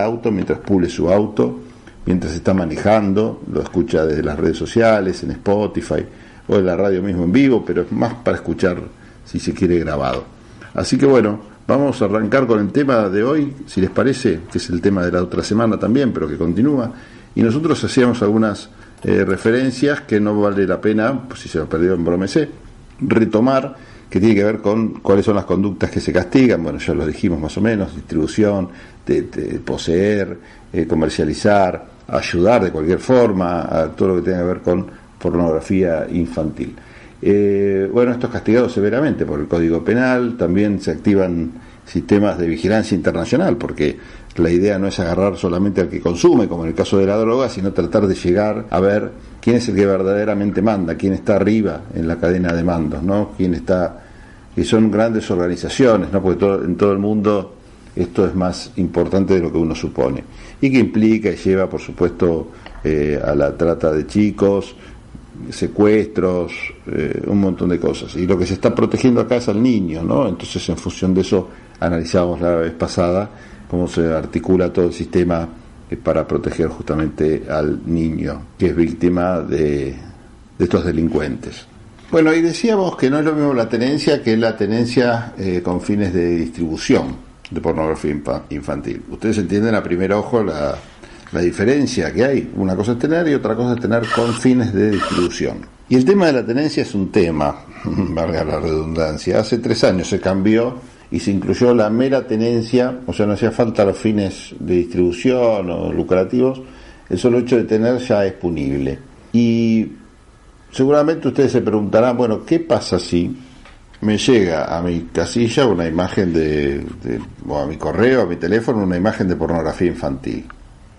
auto mientras pule su auto, mientras está manejando, lo escucha desde las redes sociales, en Spotify o en la radio mismo en vivo, pero es más para escuchar si se quiere grabado. Así que bueno, vamos a arrancar con el tema de hoy, si les parece, que es el tema de la otra semana también, pero que continúa. Y nosotros hacíamos algunas eh, referencias que no vale la pena, pues si se lo perdió en Bromesé, retomar, que tiene que ver con cuáles son las conductas que se castigan, bueno, ya lo dijimos más o menos, distribución, de, poseer, eh, comercializar, ayudar de cualquier forma a todo lo que tenga que ver con pornografía infantil. Eh, bueno, esto es castigado severamente por el Código Penal, también se activan sistemas de vigilancia internacional, porque la idea no es agarrar solamente al que consume, como en el caso de la droga, sino tratar de llegar a ver quién es el que verdaderamente manda, quién está arriba en la cadena de mandos, ¿no? Quién está y son grandes organizaciones, ¿no? Porque en todo el mundo esto es más importante de lo que uno supone y que implica y lleva, por supuesto, eh, a la trata de chicos, secuestros, eh, un montón de cosas. Y lo que se está protegiendo acá es al niño, ¿no? Entonces, en función de eso, analizamos la vez pasada cómo se articula todo el sistema para proteger justamente al niño que es víctima de, estos delincuentes. Bueno, y decíamos que no es lo mismo la tenencia que la tenencia eh, con fines de distribución de pornografía infantil. Ustedes entienden a primer ojo la diferencia que hay. Una cosa es tener y otra cosa es tener con fines de distribución. Y el tema de la tenencia es un tema, valga la redundancia. Hace tres años se cambió y se incluyó la mera tenencia, o sea, no hacía falta los fines de distribución o lucrativos, el solo hecho de tener ya es punible. Y seguramente ustedes se preguntarán, bueno, ¿qué pasa si me llega a mi casilla una imagen de, o a mi correo, a mi teléfono, una imagen de pornografía infantil?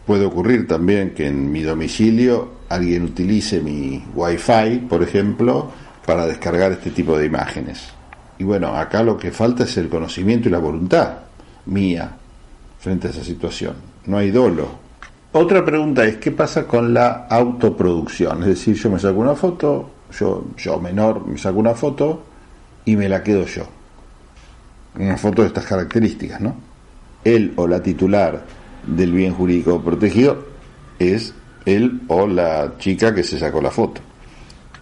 Puede ocurrir también que en mi domicilio alguien utilice mi Wi-Fi, por ejemplo, para descargar este tipo de imágenes. Y bueno, acá lo que falta es el conocimiento y la voluntad mía frente a esa situación. No hay dolo. Otra pregunta es, ¿qué pasa con la autoproducción? Es decir, yo me saco una foto, yo, yo menor me saco una foto y me la quedo yo. Una foto de estas características, ¿no? Él o la titular del bien jurídico protegido es él o la chica que se sacó la foto.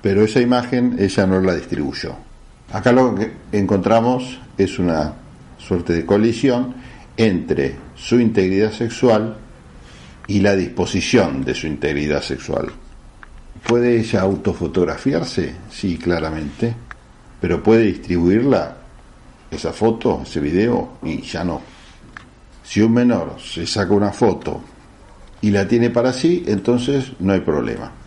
Pero esa imagen ella no la distribuyó. Acá lo que encontramos es una suerte de colisión entre su integridad sexual y la disposición de su integridad sexual. ¿Puede ella autofotografiarse? Sí, claramente, pero puede distribuirla, esa foto, ese video, y ya no. Si un menor se saca una foto y la tiene para sí, entonces no hay problema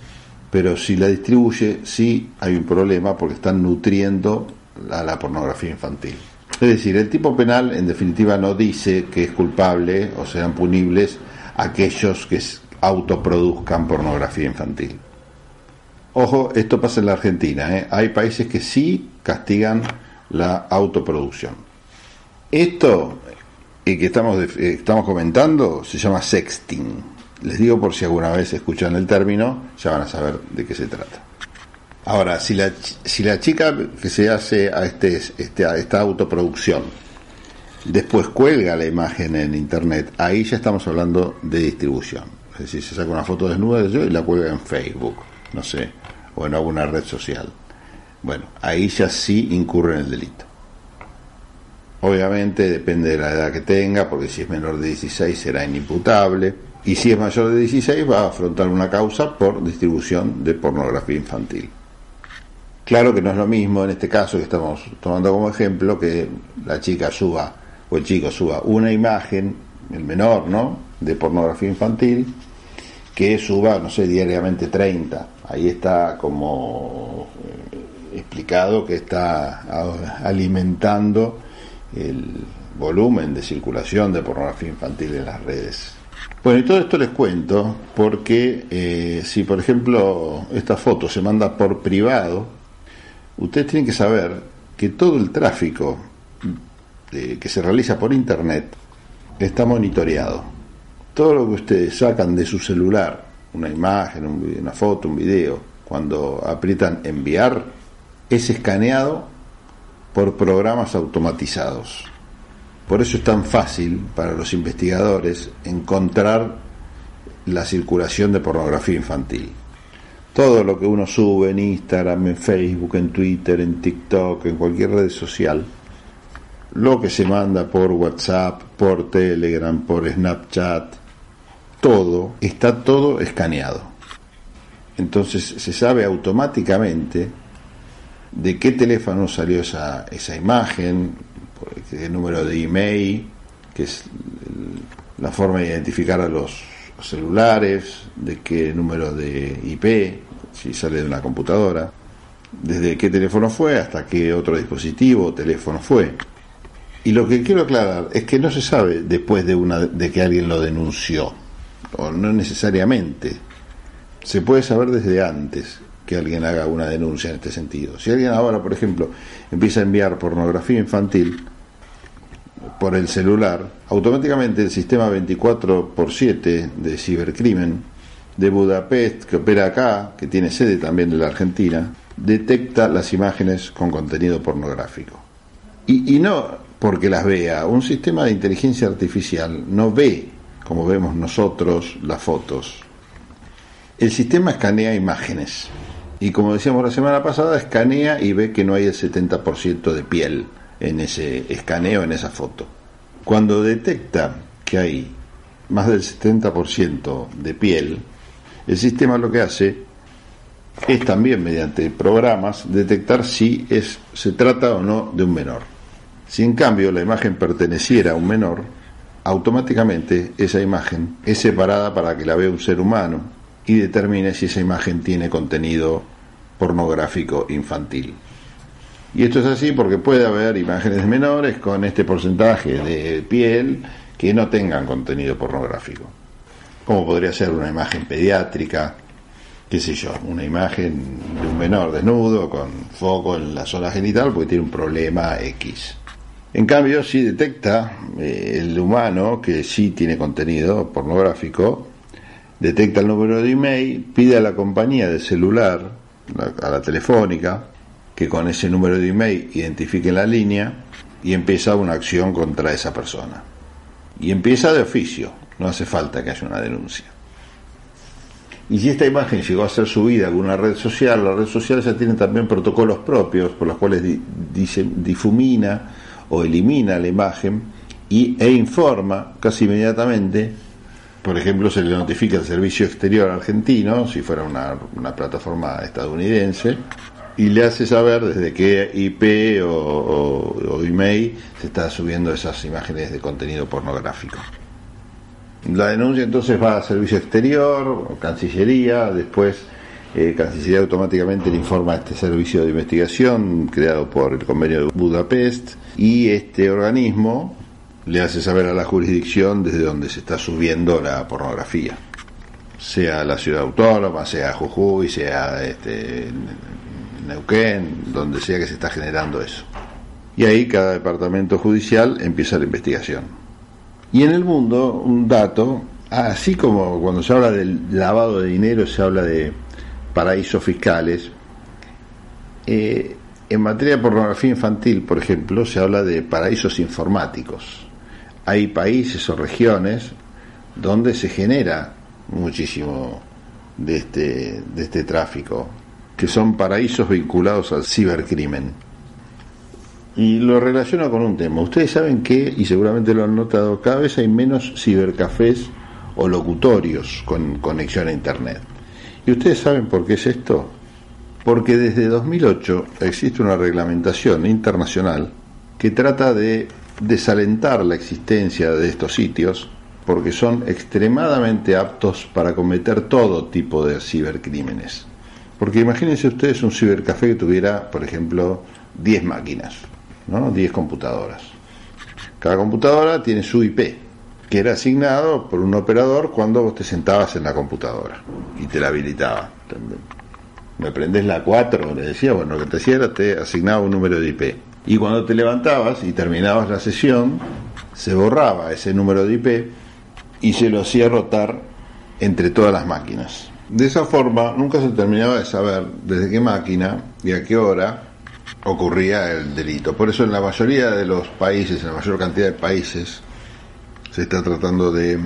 pero si la distribuye sí hay un problema porque están nutriendo a la pornografía infantil. Es decir, el tipo penal en definitiva no dice que es culpable o sean punibles aquellos que autoproduzcan pornografía infantil. Ojo, esto pasa en la Argentina. ¿eh? Hay países que sí castigan la autoproducción. Esto y que estamos, eh, estamos comentando se llama sexting. Les digo por si alguna vez escuchan el término, ya van a saber de qué se trata. Ahora, si la, si la chica que se hace a, este, este, a esta autoproducción después cuelga la imagen en internet, ahí ya estamos hablando de distribución. Es decir, se saca una foto desnuda de yo y la cuelga en Facebook, no sé, o en alguna red social. Bueno, ahí ya sí incurre en el delito. Obviamente depende de la edad que tenga, porque si es menor de 16 será inimputable y si es mayor de 16 va a afrontar una causa por distribución de pornografía infantil. Claro que no es lo mismo en este caso que estamos tomando como ejemplo que la chica suba o el chico suba una imagen, el menor, ¿no? De pornografía infantil, que suba, no sé, diariamente 30. Ahí está como eh, explicado que está alimentando el volumen de circulación de pornografía infantil en las redes. Bueno, y todo esto les cuento porque eh, si, por ejemplo, esta foto se manda por privado, ustedes tienen que saber que todo el tráfico que se realiza por Internet está monitoreado. Todo lo que ustedes sacan de su celular, una imagen, una foto, un video, cuando aprietan enviar, es escaneado por programas automatizados. Por eso es tan fácil para los investigadores encontrar la circulación de pornografía infantil. Todo lo que uno sube en Instagram, en Facebook, en Twitter, en TikTok, en cualquier red social, lo que se manda por WhatsApp, por Telegram, por Snapchat, todo, está todo escaneado. Entonces se sabe automáticamente de qué teléfono salió esa, esa imagen, el número de email, que es la forma de identificar a los celulares, de qué número de IP, si sale de una computadora, desde qué teléfono fue hasta qué otro dispositivo o teléfono fue. Y lo que quiero aclarar es que no se sabe después de, una, de que alguien lo denunció, o no necesariamente. Se puede saber desde antes que alguien haga una denuncia en este sentido. Si alguien ahora, por ejemplo, empieza a enviar pornografía infantil por el celular, automáticamente el sistema 24 x 7 de cibercrimen de Budapest, que opera acá, que tiene sede también en la Argentina, detecta las imágenes con contenido pornográfico. Y, y no porque las vea, un sistema de inteligencia artificial no ve, como vemos nosotros, las fotos. El sistema escanea imágenes y como decíamos la semana pasada, escanea y ve que no hay el 70% de piel en ese escaneo, en esa foto. Cuando detecta que hay más del 70% de piel, el sistema lo que hace es también mediante programas detectar si es, se trata o no de un menor. Si en cambio la imagen perteneciera a un menor, automáticamente esa imagen es separada para que la vea un ser humano y determine si esa imagen tiene contenido pornográfico infantil. Y esto es así porque puede haber imágenes menores con este porcentaje de piel que no tengan contenido pornográfico. Como podría ser una imagen pediátrica, qué sé yo, una imagen de un menor desnudo con foco en la zona genital porque tiene un problema X. En cambio, si detecta eh, el humano que sí tiene contenido pornográfico, detecta el número de email, pide a la compañía de celular a la telefónica, que con ese número de email identifique la línea y empieza una acción contra esa persona. Y empieza de oficio, no hace falta que haya una denuncia. Y si esta imagen llegó a ser subida a alguna red social, las redes sociales ya tienen también protocolos propios por los cuales difumina o elimina la imagen y, e informa casi inmediatamente por ejemplo, se le notifica al servicio exterior argentino, si fuera una, plataforma estadounidense, y le hace saber desde qué IP o, email se está subiendo esas imágenes de contenido pornográfico. La denuncia entonces va a servicio exterior, Cancillería, después eh, Cancillería automáticamente le informa a este servicio de investigación creado por el convenio de Budapest y este organismo le hace saber a la jurisdicción desde donde se está subiendo la pornografía, sea la ciudad autónoma, sea Jujuy, sea este, Neuquén, donde sea que se está generando eso. Y ahí cada departamento judicial empieza la investigación. Y en el mundo, un dato, así como cuando se habla del lavado de dinero, se habla de paraísos fiscales, eh, en materia de pornografía infantil, por ejemplo, se habla de paraísos informáticos hay países o regiones donde se genera muchísimo de este, de este tráfico, que son paraísos vinculados al cibercrimen. Y lo relaciono con un tema. Ustedes saben que, y seguramente lo han notado, cada vez hay menos cibercafés o locutorios con conexión a Internet. ¿Y ustedes saben por qué es esto? Porque desde 2008 existe una reglamentación internacional que trata de desalentar la existencia de estos sitios porque son extremadamente aptos para cometer todo tipo de cibercrímenes. Porque imagínense ustedes un cibercafé que tuviera, por ejemplo, 10 máquinas, ¿no? 10 computadoras. Cada computadora tiene su IP, que era asignado por un operador cuando vos te sentabas en la computadora y te la habilitaba. Me prendés la 4, le decía, bueno, lo que te hacía era te asignaba un número de IP y cuando te levantabas y terminabas la sesión, se borraba ese número de IP y se lo hacía rotar entre todas las máquinas. De esa forma nunca se terminaba de saber desde qué máquina y a qué hora ocurría el delito. Por eso en la mayoría de los países, en la mayor cantidad de países, se está tratando de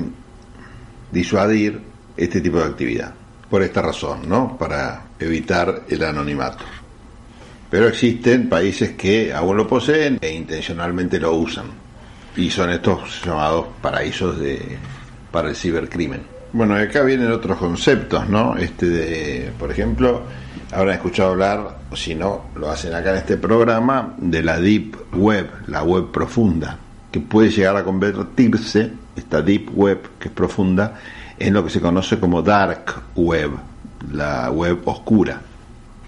disuadir este tipo de actividad. Por esta razón, ¿no? Para evitar el anonimato. Pero existen países que aún lo poseen e intencionalmente lo usan. Y son estos llamados paraísos de, para el cibercrimen. Bueno, acá vienen otros conceptos, ¿no? Este de, por ejemplo, habrán escuchado hablar, si no, lo hacen acá en este programa, de la Deep Web, la web profunda, que puede llegar a convertirse, esta Deep Web, que es profunda, en lo que se conoce como Dark Web, la web oscura.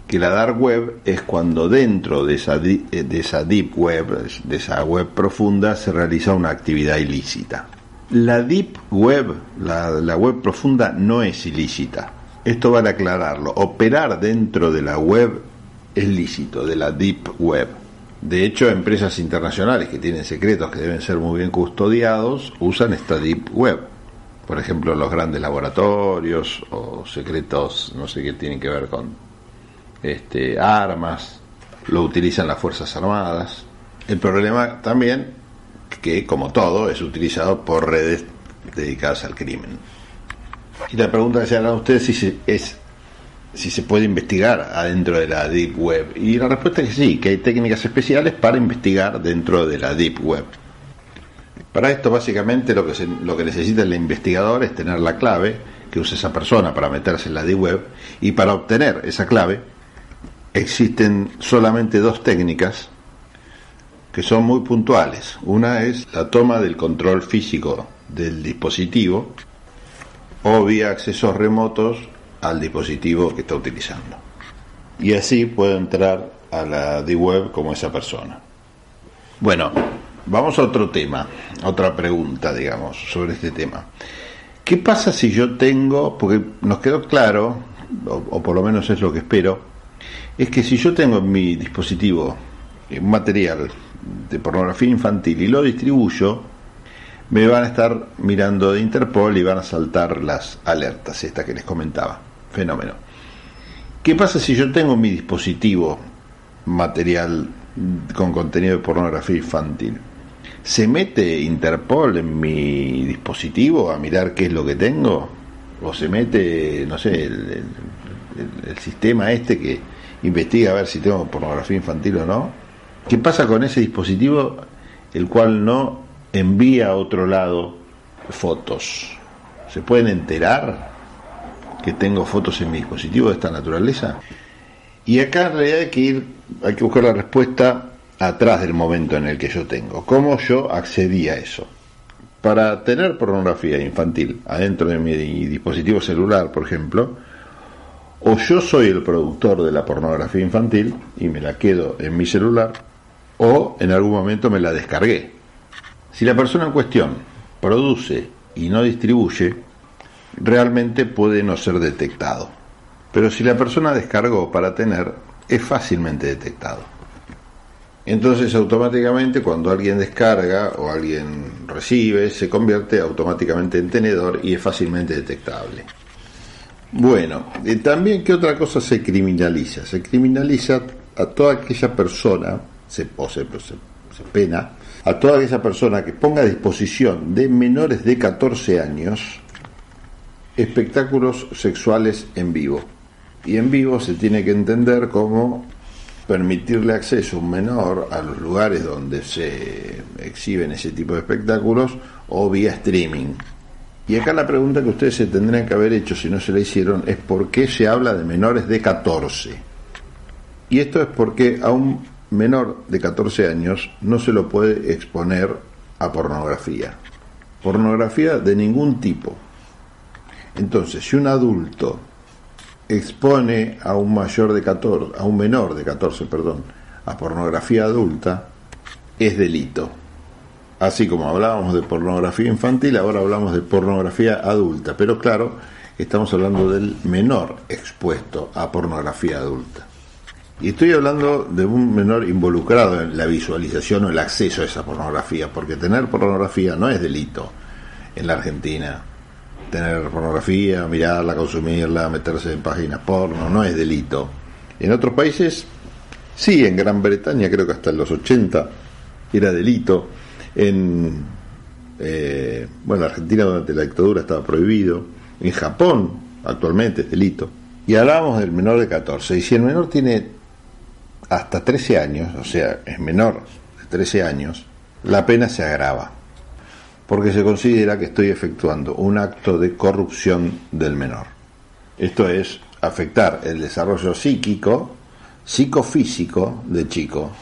Que la Dark Web es cuando dentro de esa, de esa Deep Web, de esa web profunda, se realiza una actividad ilícita. La Deep Web, la, web profunda, no es ilícita esto vale aclararlo. Operar dentro de la web es lícito, de la Deep Web. De hecho, empresas internacionales que tienen secretos que deben ser muy bien custodiados usan esta Deep Web. Por ejemplo, los grandes laboratorios o secretos, no sé qué tienen que ver con este, armas, lo utilizan las Fuerzas Armadas. El problema también que, como todo, es utilizado por redes dedicadas al crimen. Y la pregunta que se hará a ustedes si es si se puede investigar adentro de la Deep Web. Y la respuesta es que sí, que hay técnicas especiales para investigar dentro de la Deep Web. Para esto básicamente lo que, lo que necesita el investigador es tener la clave que usa esa persona para meterse en la Deep Web y para obtener esa clave existen solamente dos técnicas que son muy puntuales. Una es la toma del control físico del dispositivo o vía accesos remotos al dispositivo que está utilizando. Y así puedo entrar a la D-Web como esa persona. Bueno, vamos a otro tema, otra pregunta, digamos, sobre este tema. ¿Qué pasa si yo tengo, porque nos quedó claro, o, por lo menos es lo que espero, es que si yo tengo en mi dispositivo un material de pornografía infantil y lo distribuyo, me van a estar mirando de Interpol y van a saltar las alertas, estas que les comentaba. Fenómeno. ¿Qué pasa si yo tengo mi dispositivo material con contenido de pornografía infantil? ¿Se mete Interpol en mi dispositivo a mirar qué es lo que tengo? ¿O se mete, no sé, el, el sistema este que investiga a ver si tengo pornografía infantil o no? ¿Qué pasa con ese dispositivo el cual no envía a otro lado fotos. ¿Se pueden enterar que tengo fotos en mi dispositivo de esta naturaleza? Y acá en realidad hay que ir, hay que buscar la respuesta atrás del momento en el que yo tengo. ¿Cómo yo accedí a eso? Para tener pornografía infantil adentro de mi dispositivo celular, por ejemplo, o yo soy el productor de la pornografía infantil y me la quedo en mi celular, o en algún momento me la descargué si la persona en cuestión produce y no distribuye, realmente puede no ser detectado. Pero si la persona descargó para tener, es fácilmente detectado. Entonces automáticamente cuando alguien descarga o alguien recibe, se convierte automáticamente en tenedor y es fácilmente detectable. Bueno, y también qué otra cosa se criminaliza. Se criminaliza a toda aquella persona, se, o se pena, a toda esa persona que ponga a disposición de menores de 14 años espectáculos sexuales en vivo. Y en vivo se tiene que entender como permitirle acceso a un menor a los lugares donde se exhiben ese tipo de espectáculos o vía streaming. Y acá la pregunta que ustedes se tendrían que haber hecho si no se la hicieron es por qué se habla de menores de 14. Y esto es porque aún menor de 14 años no se lo puede exponer a pornografía. Pornografía de ningún tipo. Entonces, si un adulto expone a un mayor de 14, a un menor de 14, perdón, a pornografía adulta, es delito. Así como hablábamos de pornografía infantil, ahora hablamos de pornografía adulta, pero claro, estamos hablando del menor expuesto a pornografía adulta. Y estoy hablando de un menor involucrado en la visualización o el acceso a esa pornografía, porque tener pornografía no es delito en la Argentina. Tener pornografía, mirarla, consumirla, meterse en páginas porno, no es delito. En otros países Sí, en Gran Bretaña creo que hasta los 80 era delito. En eh, bueno, Argentina durante la dictadura estaba prohibido. En Japón actualmente es delito. Y hablamos del menor de 14. Y si el menor tiene hasta 13 años, o sea, es menor de 13 años, la pena se agrava. Porque se considera que estoy efectuando un acto de corrupción del menor. Esto es afectar el desarrollo psíquico, psicofísico del chico.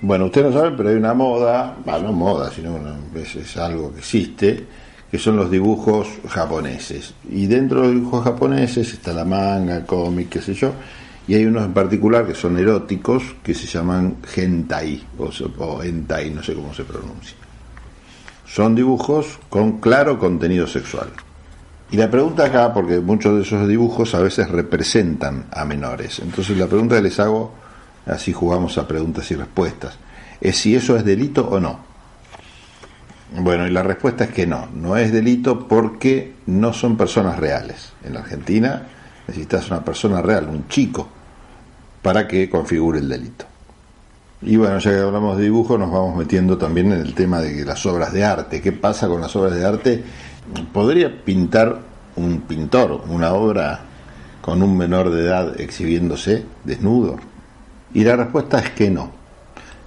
Bueno, ustedes no saben, pero hay una moda, no moda, sino es, algo que existe, que son los dibujos japoneses. Y dentro de los dibujos japoneses está la manga, el cómic, qué sé yo, y hay unos en particular que son eróticos, que se llaman hentai, o, o hentai, no sé cómo se pronuncia. Son dibujos con claro contenido sexual. Y la pregunta acá, porque muchos de esos dibujos a veces representan a menores, entonces la pregunta que les hago, así jugamos a preguntas y respuestas, es si eso es delito o no. Bueno, y la respuesta es que no, no es delito porque no son personas reales. En la Argentina necesitas una persona real, un chico, para que configure el delito. Y bueno, ya que hablamos de dibujo, nos vamos metiendo también en el tema de las obras de arte. ¿Qué pasa con las obras de arte? ¿Podría pintar un pintor una obra con un menor de edad exhibiéndose desnudo? Y la respuesta es que no,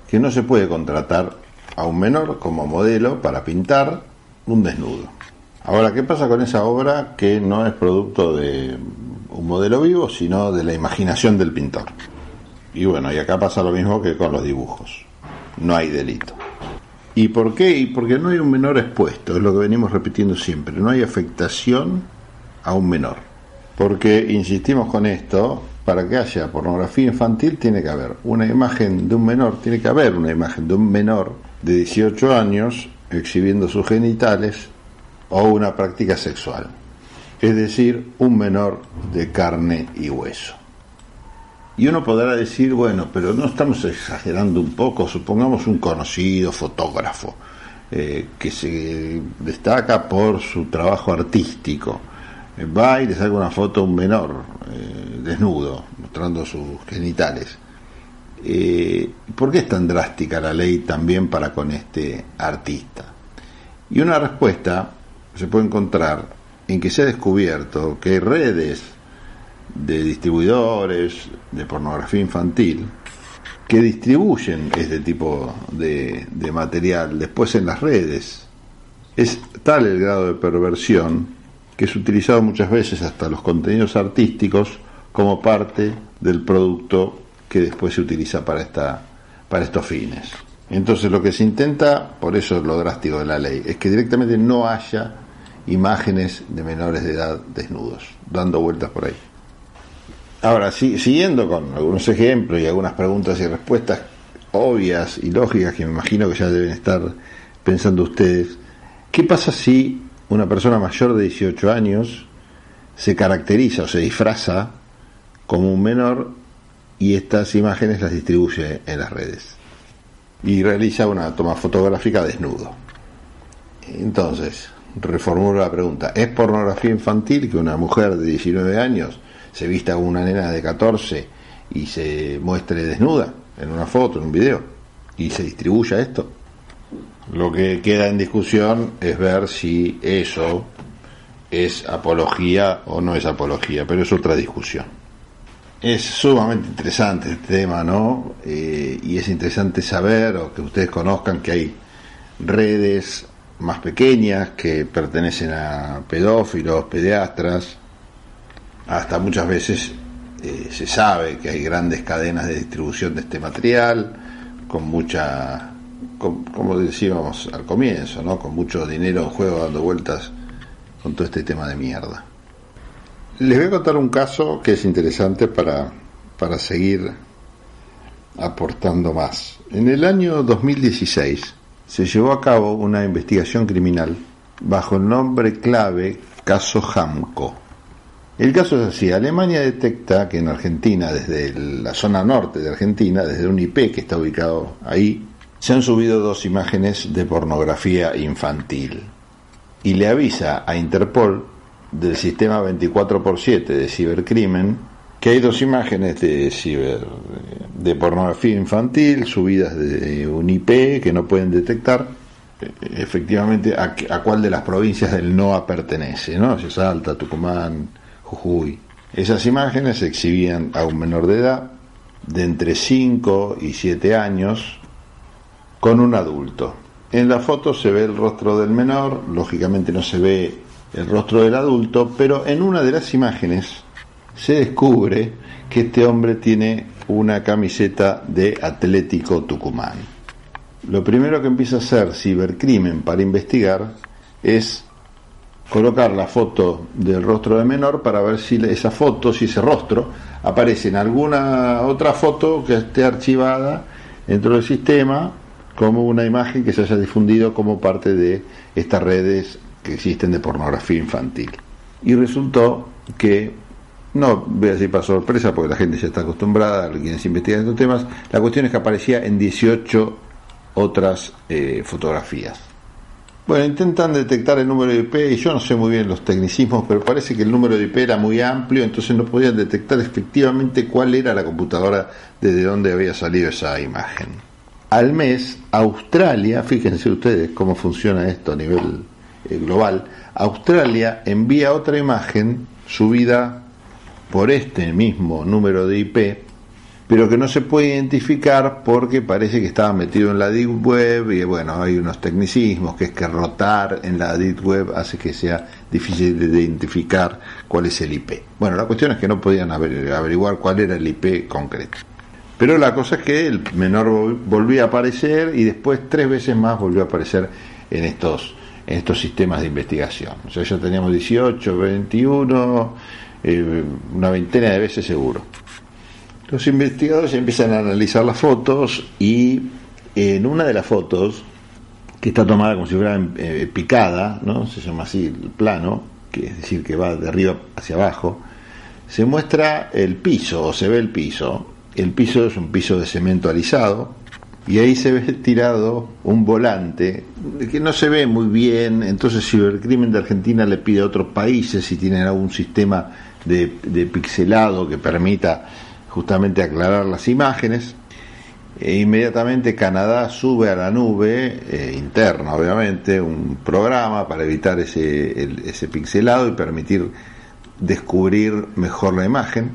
que no se puede contratar a un menor como modelo para pintar un desnudo. Ahora, ¿qué pasa con esa obra que no es producto de un modelo vivo, sino de la imaginación del pintor? Y bueno, y acá pasa lo mismo que con los dibujos. No hay delito. ¿Y por qué? Y porque no hay un menor expuesto, es lo que venimos repitiendo siempre, no hay afectación a un menor. Porque, insistimos con esto, para que haya pornografía infantil tiene que haber una imagen de un menor, tiene que haber una imagen de un menor de 18 años exhibiendo sus genitales o una práctica sexual. Es decir, un menor de carne y hueso. Y uno podrá decir, bueno, pero no estamos exagerando un poco, supongamos un conocido fotógrafo eh, que se destaca por su trabajo artístico. Eh, va y le saca una foto a un menor eh, desnudo, mostrando sus genitales. ¿Por qué es tan drástica la ley también para con este artista? Y una respuesta se puede encontrar en que se ha descubierto que redes de distribuidores de pornografía infantil que distribuyen este tipo de, de, material después en las redes. Es tal el grado de perversión que es utilizado muchas veces hasta los contenidos artísticos como parte del producto que después se utiliza para, esta, para estos fines. Entonces lo que se intenta, por eso es lo drástico de la ley, es que directamente no haya imágenes de menores de edad desnudos, dando vueltas por ahí. Ahora, siguiendo con algunos ejemplos y algunas preguntas y respuestas obvias y lógicas que me imagino que ya deben estar pensando ustedes, ¿qué pasa si una persona mayor de 18 años se caracteriza o se disfraza como un menor y estas imágenes las distribuye en las redes? Y realiza una toma fotográfica desnudo. Entonces, reformulo la pregunta, ¿es pornografía infantil que una mujer de 19 años se vista como una nena de 14 y se muestre desnuda en una foto, en un video, y se distribuya esto. Lo que queda en discusión es ver si eso es apología o no es apología, pero es otra discusión. Es sumamente interesante este tema, ¿no? Eh, y es interesante saber o que ustedes conozcan que hay redes más pequeñas que pertenecen a pedófilos, pediatras, hasta muchas veces eh, se sabe que hay grandes cadenas de distribución de este material, con mucha, como decíamos al comienzo, ¿no? con mucho dinero en juego dando vueltas con todo este tema de mierda. Les voy a contar un caso que es interesante para, para seguir aportando más. En el año 2016 se llevó a cabo una investigación criminal bajo el nombre clave Caso Hamco el caso es así, Alemania detecta que en Argentina, desde la zona norte de Argentina, desde un IP que está ubicado ahí, se han subido dos imágenes de pornografía infantil. Y le avisa a Interpol del sistema 24x7 de cibercrimen que hay dos imágenes de ciber, de pornografía infantil subidas de un IP que no pueden detectar eh, efectivamente a, a cuál de las provincias del NOA pertenece, ¿no? Si es Salta, Tucumán, Jujuy. Esas imágenes se exhibían a un menor de edad de entre 5 y 7 años con un adulto. En la foto se ve el rostro del menor, lógicamente no se ve el rostro del adulto, pero en una de las imágenes se descubre que este hombre tiene una camiseta de Atlético Tucumán. Lo primero que empieza a hacer Cibercrimen para investigar es colocar la foto del rostro del menor para ver si esa foto, si ese rostro aparece en alguna otra foto que esté archivada dentro del sistema como una imagen que se haya difundido como parte de estas redes que existen de pornografía infantil. Y resultó que no voy a decir para sorpresa, porque la gente ya está acostumbrada, quienes investigan estos temas. La cuestión es que aparecía en 18 otras eh, fotografías. Bueno, intentan detectar el número de IP y yo no sé muy bien los tecnicismos, pero parece que el número de IP era muy amplio, entonces no podían detectar efectivamente cuál era la computadora desde donde había salido esa imagen. Al mes, Australia, fíjense ustedes cómo funciona esto a nivel eh, global, Australia envía otra imagen subida por este mismo número de IP, pero que no se puede identificar porque parece que estaba metido en la Deep Web y bueno, hay unos tecnicismos que es que rotar en la Deep Web hace que sea difícil de identificar cuál es el IP. Bueno, la cuestión es que no podían averiguar cuál era el IP concreto. Pero la cosa es que el menor volvió a aparecer y después tres veces más volvió a aparecer en estos, en estos sistemas de investigación. O sea, ya teníamos 18, 21 eh, una veintena de veces seguro. Los investigadores empiezan a analizar las fotos y en una de las fotos, que está tomada como si fuera eh, picada, ¿no? se llama así el plano, que es decir, que va de arriba hacia abajo, se muestra el piso, o se ve el piso. El piso es un piso de cemento alisado, y ahí se ve tirado un volante que no se ve muy bien, entonces Cibercrimen de Argentina le pide a otros países si tienen algún sistema de, pixelado que permita justamente aclarar las imágenes. E inmediatamente Canadá sube a la nube eh, interna, obviamente, un programa para evitar ese, ese pixelado y permitir descubrir mejor la imagen.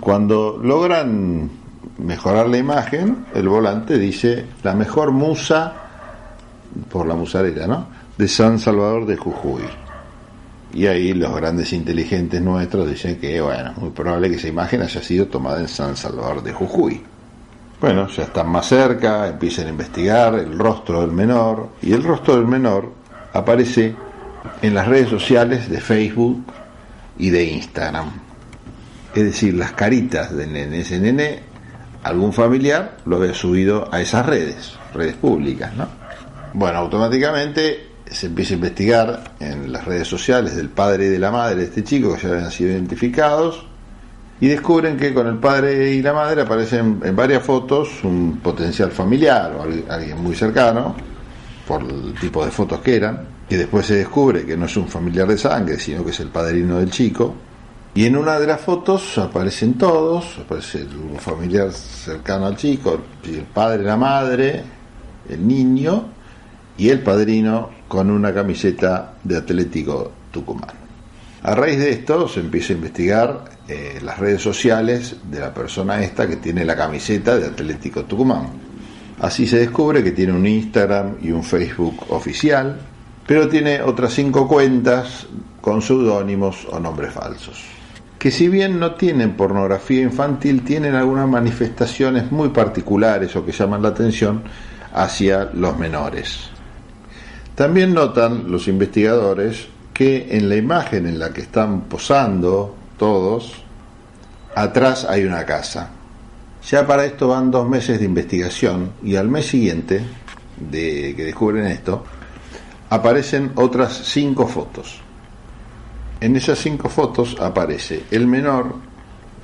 Cuando logran mejorar la imagen, el volante dice la mejor musa, por la musarela, ¿no? De San Salvador de Jujuy. Y ahí los grandes inteligentes nuestros dicen que, bueno, muy probable que esa imagen haya sido tomada en San Salvador de Jujuy. Bueno, ya están más cerca, empiezan a investigar el rostro del menor, y el rostro del menor aparece en las redes sociales de Facebook y de Instagram. Es decir, las caritas de nene, ese nene, algún familiar lo había subido a esas redes, redes públicas, ¿no? Bueno, automáticamente se empieza a investigar en las redes sociales del padre y de la madre de este chico que ya habían sido identificados y descubren que con el padre y la madre aparecen en varias fotos un potencial familiar o alguien muy cercano por el tipo de fotos que eran y después se descubre que no es un familiar de sangre sino que es el padrino del chico y en una de las fotos aparecen todos aparece un familiar cercano al chico el padre, la madre el niño y el padrino con una camiseta de Atlético Tucumán. A raíz de esto se empieza a investigar eh, las redes sociales de la persona esta que tiene la camiseta de Atlético Tucumán. Así se descubre que tiene un Instagram y un Facebook oficial, pero tiene otras cinco cuentas con seudónimos o nombres falsos. Que si bien no tienen pornografía infantil, tienen algunas manifestaciones muy particulares o que llaman la atención hacia los menores. También notan los investigadores que en la imagen en la que están posando todos, atrás hay una casa. Ya para esto van dos meses de investigación y al mes siguiente de que descubren esto, aparecen otras cinco fotos. En esas cinco fotos aparece el menor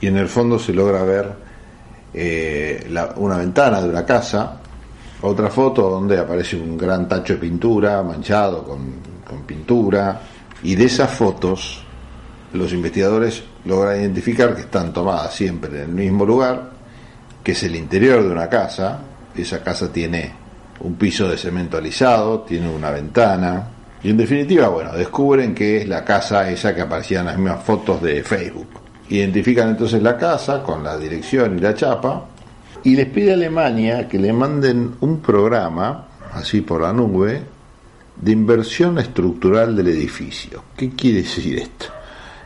y en el fondo se logra ver eh, una ventana de una casa otra foto donde aparece un gran tacho de pintura manchado con, pintura. Y de esas fotos los investigadores logran identificar que están tomadas siempre en el mismo lugar, que es el interior de una casa. Esa casa tiene un piso de cemento alisado, tiene una ventana. Y en definitiva, bueno, descubren que es la casa esa que aparecía en las mismas fotos de Facebook. Identifican entonces la casa con la dirección y la chapa y les pide a Alemania que le manden un programa, así por la nube, de inversión estructural del edificio. ¿Qué quiere decir esto?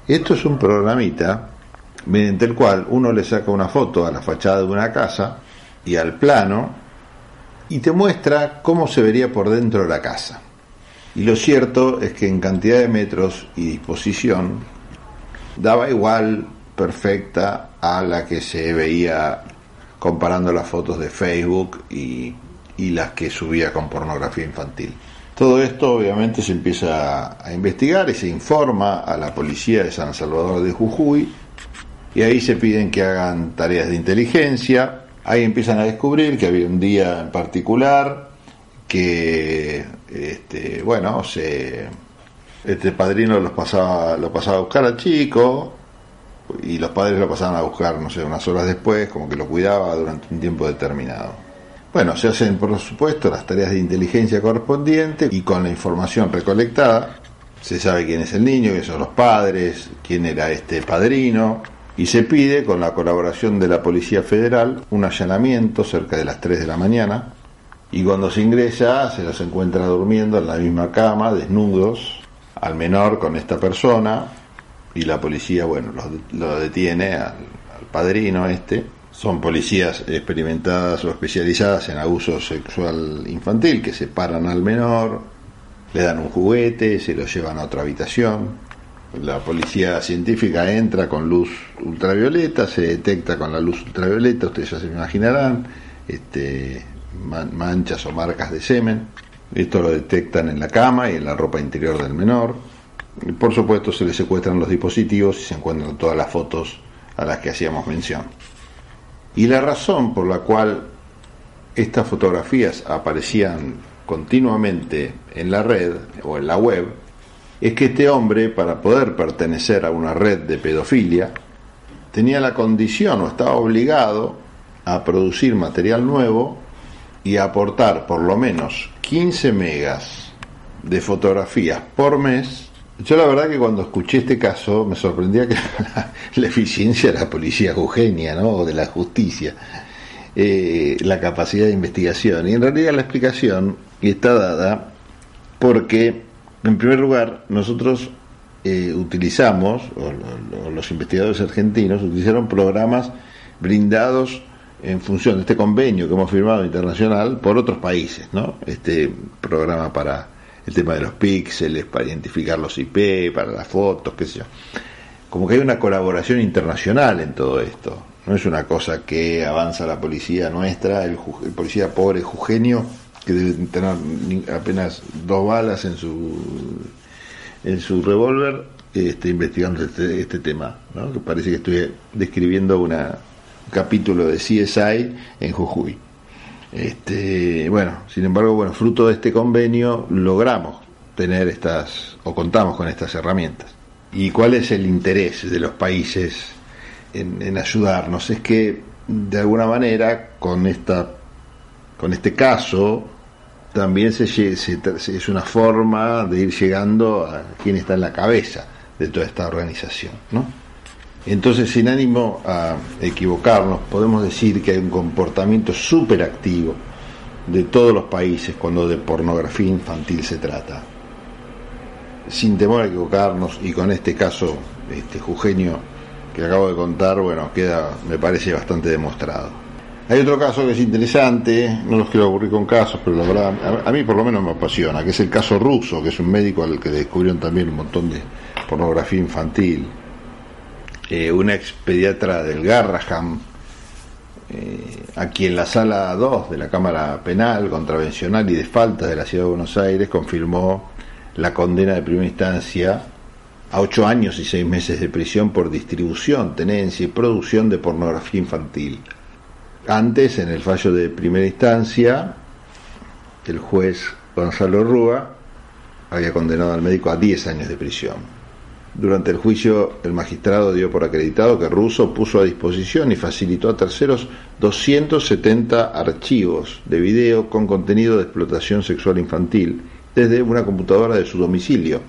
Esto es un programita mediante el cual uno le saca una foto a la fachada de una casa y al plano y te muestra cómo se vería por dentro de la casa. Y lo cierto es que en cantidad de metros y disposición daba igual perfecta a la que se veía comparando las fotos de Facebook y, y las que subía con pornografía infantil. Todo esto obviamente se empieza a investigar y se informa a la policía de San Salvador de Jujuy y ahí se piden que hagan tareas de inteligencia. Ahí empiezan a descubrir que había un día en particular que, este, bueno, se, este padrino los pasaba, lo pasaba a buscar al chico y los padres lo pasaban a buscar, no sé, unas horas después, como que lo cuidaba durante un tiempo determinado. Bueno, se hacen por supuesto las tareas de inteligencia correspondientes y con la información recolectada se sabe quién es el niño, quiénes son los padres, quién era este padrino y se pide con la colaboración de la Policía Federal un allanamiento cerca de las 3 de la mañana y cuando se ingresa se los encuentra durmiendo en la misma cama, desnudos, al menor con esta persona y la policía, bueno, lo, detiene al, al padrino este son policías experimentadas o especializadas en abuso sexual infantil que separan al menor, le dan un juguete, se lo llevan a otra habitación. La policía científica entra con luz ultravioleta, se detecta con la luz ultravioleta, ustedes ya se imaginarán, este, manchas o marcas de semen. Esto lo detectan en la cama y en la ropa interior del menor. Por supuesto se le secuestran los dispositivos y se encuentran todas las fotos a las que hacíamos mención. Y la razón por la cual estas fotografías aparecían continuamente en la red o en la web es que este hombre, para poder pertenecer a una red de pedofilia, tenía la condición o estaba obligado a producir material nuevo y aportar por lo menos 15 megas de fotografías por mes yo la verdad que cuando escuché este caso me sorprendía que la, eficiencia de la policía Eugenia, ¿no? O de la justicia, eh, la capacidad de investigación. Y en realidad la explicación está dada porque, en primer lugar, nosotros eh, utilizamos, o, los investigadores argentinos utilizaron programas brindados en función de este convenio que hemos firmado internacional por otros países, ¿no? Este programa para el tema de los píxeles, para identificar los IP, para las fotos, qué sé yo. Como que hay una colaboración internacional en todo esto. No es una cosa que avanza la policía nuestra, el, policía pobre Jugenio, que debe tener apenas dos balas en su en su revólver, este, investigando este, este tema, ¿no? que parece que estoy describiendo una, un capítulo de CSI en Jujuy. Este, bueno, sin embargo, bueno, fruto de este convenio logramos tener estas o contamos con estas herramientas. ¿Y cuál es el interés de los países en, ayudarnos? Es que de alguna manera con esta con este caso también se, es una forma de ir llegando a quien está en la cabeza de toda esta organización, ¿no? Entonces, sin ánimo a equivocarnos, podemos decir que hay un comportamiento súper activo de todos los países cuando de pornografía infantil se trata. Sin temor a equivocarnos, y con este caso, este que acabo de contar, bueno, queda, me parece, bastante demostrado. Hay otro caso que es interesante, no los quiero aburrir con casos, pero la verdad, a, mí por lo menos me apasiona, que es el caso ruso, que es un médico al que descubrieron también un montón de pornografía infantil eh, una ex pediatra del Garraham, eh, a quien la sala 2 de la Cámara Penal, Contravencional y de Faltas de la Ciudad de Buenos Aires confirmó la condena de primera instancia a ocho años y seis meses de prisión por distribución, tenencia y producción de pornografía infantil. Antes, en el fallo de primera instancia, el juez Gonzalo Rúa había condenado al médico a 10 años de prisión. Durante el juicio, el magistrado dio por acreditado que Russo puso a disposición y facilitó a terceros 270 archivos de video con contenido de explotación sexual infantil desde una computadora de su domicilio,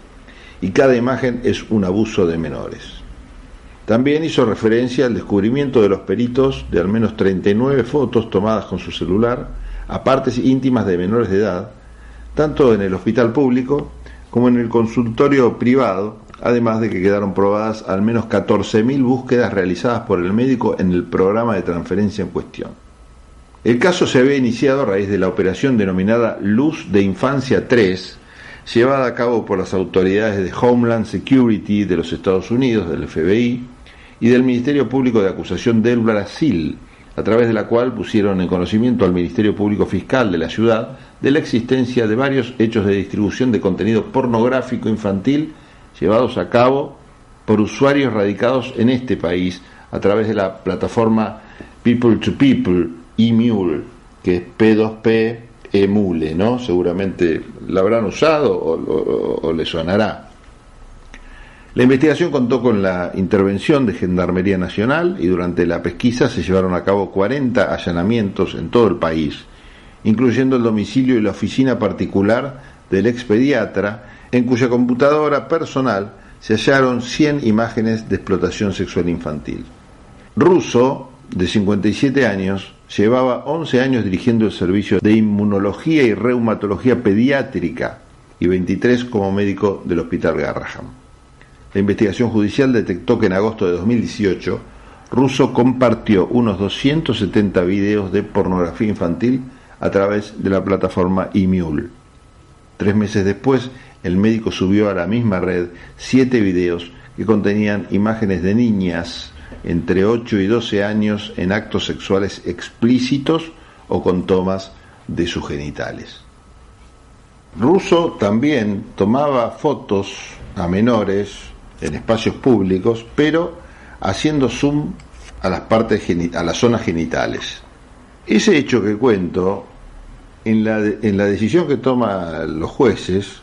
y cada imagen es un abuso de menores. También hizo referencia al descubrimiento de los peritos de al menos 39 fotos tomadas con su celular a partes íntimas de menores de edad, tanto en el hospital público como en el consultorio privado, además de que quedaron probadas al menos 14.000 búsquedas realizadas por el médico en el programa de transferencia en cuestión. El caso se había iniciado a raíz de la operación denominada Luz de Infancia 3, llevada a cabo por las autoridades de Homeland Security de los Estados Unidos, del FBI, y del Ministerio Público de Acusación del Brasil, a través de la cual pusieron en conocimiento al Ministerio Público Fiscal de la ciudad de la existencia de varios hechos de distribución de contenido pornográfico infantil llevados a cabo por usuarios radicados en este país a través de la plataforma People to People, eMule, que es P2P Emule, ¿no? Seguramente la habrán usado o, o le sonará. La investigación contó con la intervención de Gendarmería Nacional y durante la pesquisa se llevaron a cabo 40 allanamientos en todo el país, incluyendo el domicilio y la oficina particular del expediatra, en cuya computadora personal se hallaron 100 imágenes de explotación sexual infantil. Russo, de 57 años, llevaba 11 años dirigiendo el servicio de inmunología y reumatología pediátrica y 23 como médico del Hospital Garraham. La investigación judicial detectó que en agosto de 2018 Russo compartió unos 270 videos de pornografía infantil a través de la plataforma eMule. Tres meses después, el médico subió a la misma red siete videos que contenían imágenes de niñas entre 8 y 12 años en actos sexuales explícitos o con tomas de sus genitales. Russo también tomaba fotos a menores en espacios públicos, pero haciendo zoom a las partes a las zonas genitales. Ese hecho que cuento, en la, en la decisión que toman los jueces,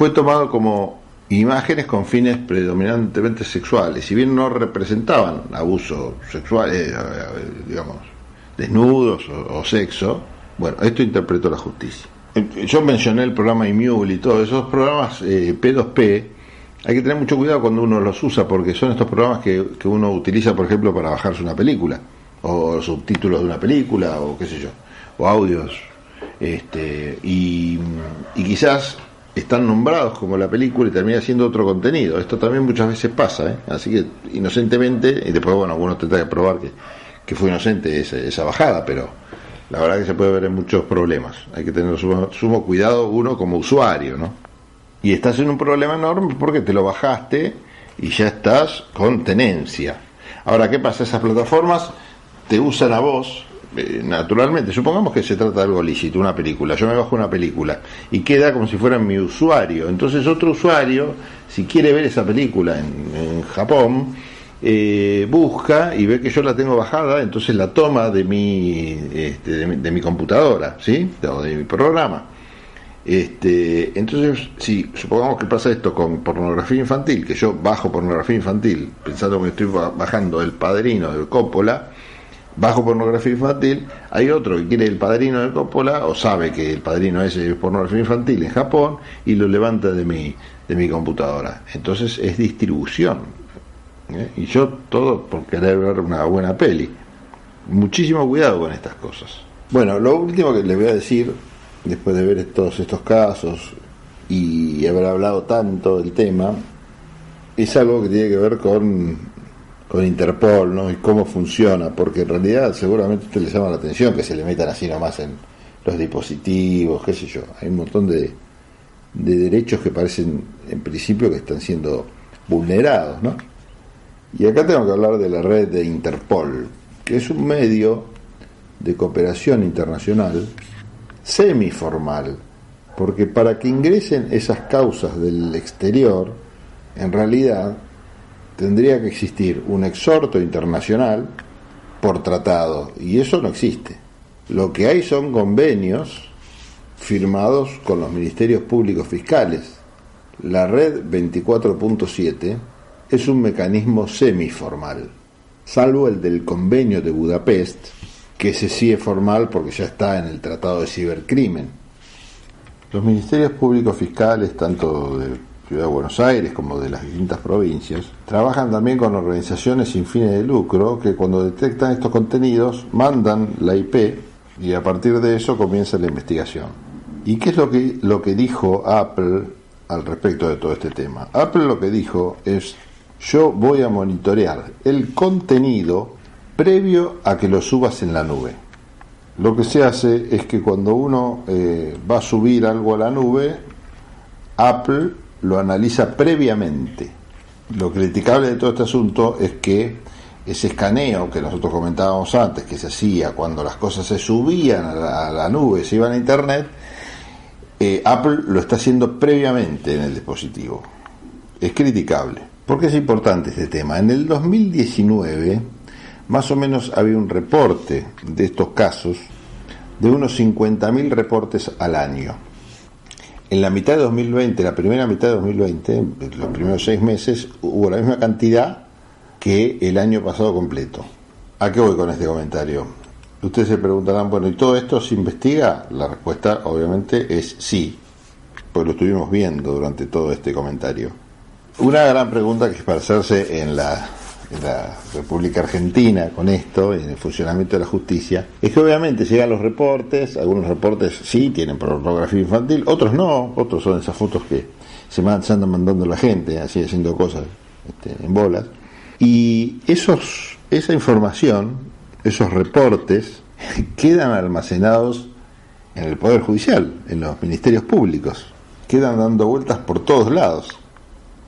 fue tomado como imágenes con fines predominantemente sexuales, si bien no representaban abuso sexual, eh, digamos, desnudos o, sexo, bueno, esto interpretó la justicia. Yo mencioné el programa IMUL y todos esos programas eh, P2P, hay que tener mucho cuidado cuando uno los usa, porque son estos programas que, que uno utiliza, por ejemplo, para bajarse una película, o subtítulos de una película, o qué sé yo, o audios. Este, y quizás están nombrados como la película y termina siendo otro contenido. Esto también muchas veces pasa, ¿eh? así que inocentemente, y después, bueno, uno tendrá que probar que, que fue inocente esa, esa, bajada, pero la verdad que se puede ver en muchos problemas. Hay que tener sumo, sumo cuidado uno como usuario, ¿no? Y estás en un problema enorme porque te lo bajaste y ya estás con tenencia. Ahora, ¿qué pasa? Esas plataformas te usan a vos eh, naturalmente, supongamos que se trata de algo lícito, una película, yo me bajo una película y queda como si fuera mi usuario, entonces otro usuario, si quiere ver esa película en, Japón, eh, busca y ve que yo la tengo bajada, entonces la toma de mi, este, de, mi computadora, ¿sí? O de mi programa. Este, entonces, si supongamos que pasa esto con pornografía infantil, que yo bajo pornografía infantil pensando que estoy bajando el padrino del Coppola, bajo pornografía infantil, hay otro que quiere el padrino de Coppola o sabe que el padrino es pornografía infantil en Japón y lo levanta de mi, de mi computadora. Entonces es distribución. ¿eh? Y yo todo por querer ver una buena peli. Muchísimo cuidado con estas cosas. Bueno, lo último que les voy a decir, después de ver todos estos casos y haber hablado tanto del tema, es algo que tiene que ver con con Interpol, ¿no? Y cómo funciona, porque en realidad seguramente a usted le llama la atención que se le metan así nomás en los dispositivos, qué sé yo. Hay un montón de, de derechos que parecen en principio que están siendo vulnerados, ¿no? Y acá tengo que hablar de la red de Interpol, que es un medio de cooperación internacional semiformal, porque para que ingresen esas causas del exterior, en realidad tendría que existir un exhorto internacional por tratado, y eso no existe. Lo que hay son convenios firmados con los ministerios públicos fiscales, La red 24.7 es un mecanismo semiformal, salvo el del convenio de Budapest, que se sí es formal porque ya está en el Tratado de Cibercrimen. Los ministerios públicos fiscales, tanto de Ciudad de Buenos Aires como de las distintas provincias, trabajan también con organizaciones sin fines de lucro que cuando detectan estos contenidos mandan la IP y a partir de eso comienza la investigación. ¿Y qué es lo que, lo que dijo Apple al respecto de todo este tema? Apple lo que dijo es, yo voy a monitorear el contenido previo a que lo subas en la nube. Lo que se hace es que cuando uno eh, va a subir algo a la nube, Apple lo analiza previamente. Lo criticable de todo este asunto es que ese escaneo que nosotros comentábamos antes, que se hacía cuando las cosas se subían a la, nube, se iban a Internet, eh, Apple lo está haciendo previamente en el dispositivo. Es criticable. ¿Por qué es importante este tema? En el 2019, más o menos había un reporte de estos casos de unos 50.000 reportes al año. En la mitad de 2020, la primera mitad de 2020, los primeros seis meses, hubo la misma cantidad que el año pasado completo. ¿A qué voy con este comentario? Ustedes se preguntarán, bueno, ¿y todo esto se investiga? La respuesta obviamente es sí, pues lo estuvimos viendo durante todo este comentario. Una gran pregunta que es para hacerse en la, en la República Argentina con esto, en el funcionamiento de la justicia, es que obviamente llegan los reportes, algunos reportes sí tienen pornografía infantil, otros no, otros son esas fotos que se, andan mandando la gente, así haciendo cosas este, en bolas. Y esos, esa información, esos reportes, quedan almacenados en el Poder Judicial, en los ministerios públicos, quedan dando vueltas por todos lados.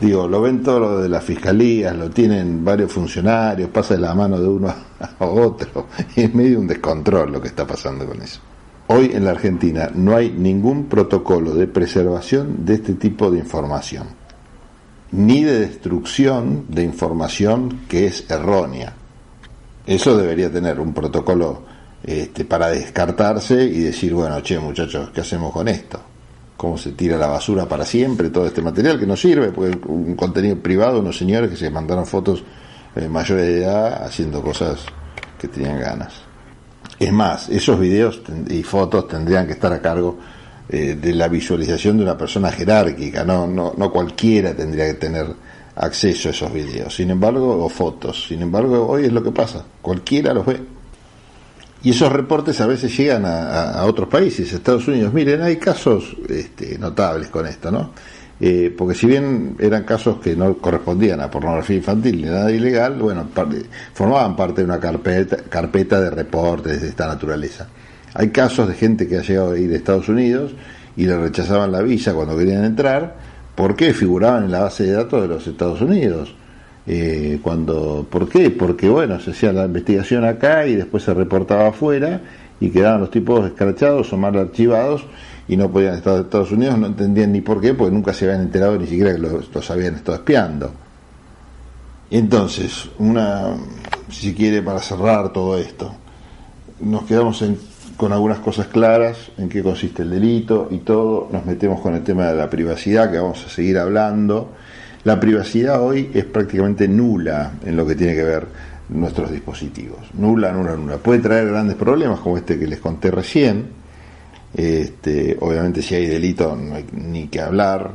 Digo, lo ven todo lo de las fiscalías, lo tienen varios funcionarios, pasa de la mano de uno a otro, y es medio un descontrol lo que está pasando con eso. Hoy en la Argentina no hay ningún protocolo de preservación de este tipo de información ni de destrucción de información que es errónea. Eso debería tener un protocolo este, para descartarse y decir, bueno, che, muchachos, ¿qué hacemos con esto? ¿Cómo se tira la basura para siempre todo este material que no sirve? Porque un contenido privado, unos señores que se mandaron fotos eh, mayores de edad haciendo cosas que tenían ganas. Es más, esos videos y fotos tendrían que estar a cargo eh, de la visualización de una persona jerárquica, no, no, no cualquiera tendría que tener acceso a esos videos, sin embargo, o fotos, sin embargo, hoy es lo que pasa, cualquiera los ve. Y esos reportes a veces llegan a, otros países, Estados Unidos. Miren, hay casos este, notables con esto, ¿no? Eh, porque si bien eran casos que no correspondían a pornografía infantil ni nada ilegal, bueno, formaban parte de una carpeta, carpeta de reportes de esta naturaleza. Hay casos de gente que ha llegado a ir a Estados Unidos y le rechazaban la visa cuando querían entrar porque figuraban en la base de datos de los Estados Unidos. Eh, cuando, ¿Por qué? Porque bueno, se hacía la investigación acá y después se reportaba afuera y quedaban los tipos escrachados o mal archivados y no podían estar en Estados Unidos, no entendían ni por qué, porque nunca se habían enterado ni siquiera que los, los habían estado espiando. Entonces, una, si quiere, para cerrar todo esto, nos quedamos en con algunas cosas claras en qué consiste el delito y todo. Nos metemos con el tema de la privacidad, que vamos a seguir hablando. La privacidad hoy es prácticamente nula en lo que tiene que ver nuestros dispositivos. Nula, nula, nula. Puede traer grandes problemas como este que les conté recién. Este, obviamente si hay delito no hay ni que hablar,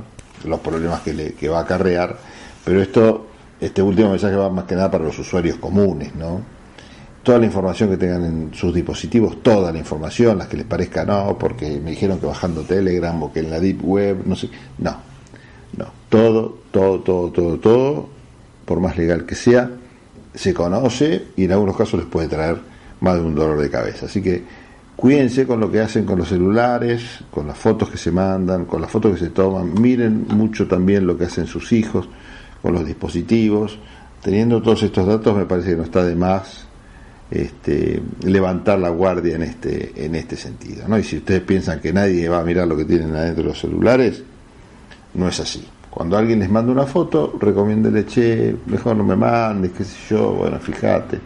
los problemas que, le, que va a acarrear, pero esto, este último mensaje va más que nada para los usuarios comunes, ¿no? toda la información que tengan en sus dispositivos, toda la información, las que les parezca no, porque me dijeron que bajando Telegram o que en la Deep Web, no sé, no, todo, todo, todo, todo, todo, por más legal que sea, se conoce y en algunos casos les puede traer más de un dolor de cabeza. Así que cuídense con lo que hacen con los celulares, con las fotos que se mandan, con las fotos que se toman, miren mucho también lo que hacen sus hijos con los dispositivos. Teniendo todos estos datos me parece que no está de más este, levantar la guardia en este, en este sentido. ¿no? Y si ustedes piensan que nadie va a mirar lo que tienen adentro de los celulares, no es así. Cuando alguien les manda una foto, recomiéndele, che, mejor no me mandes, qué sé yo, bueno, fíjate,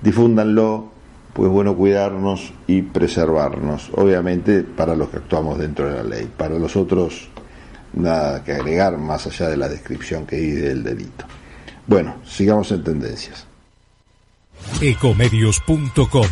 difúndanlo, pues bueno, cuidarnos y preservarnos, obviamente para los que actuamos dentro de la ley. Para los otros nada que agregar más allá de la descripción que hice del delito. Bueno, sigamos en tendencias. Ecomedios.com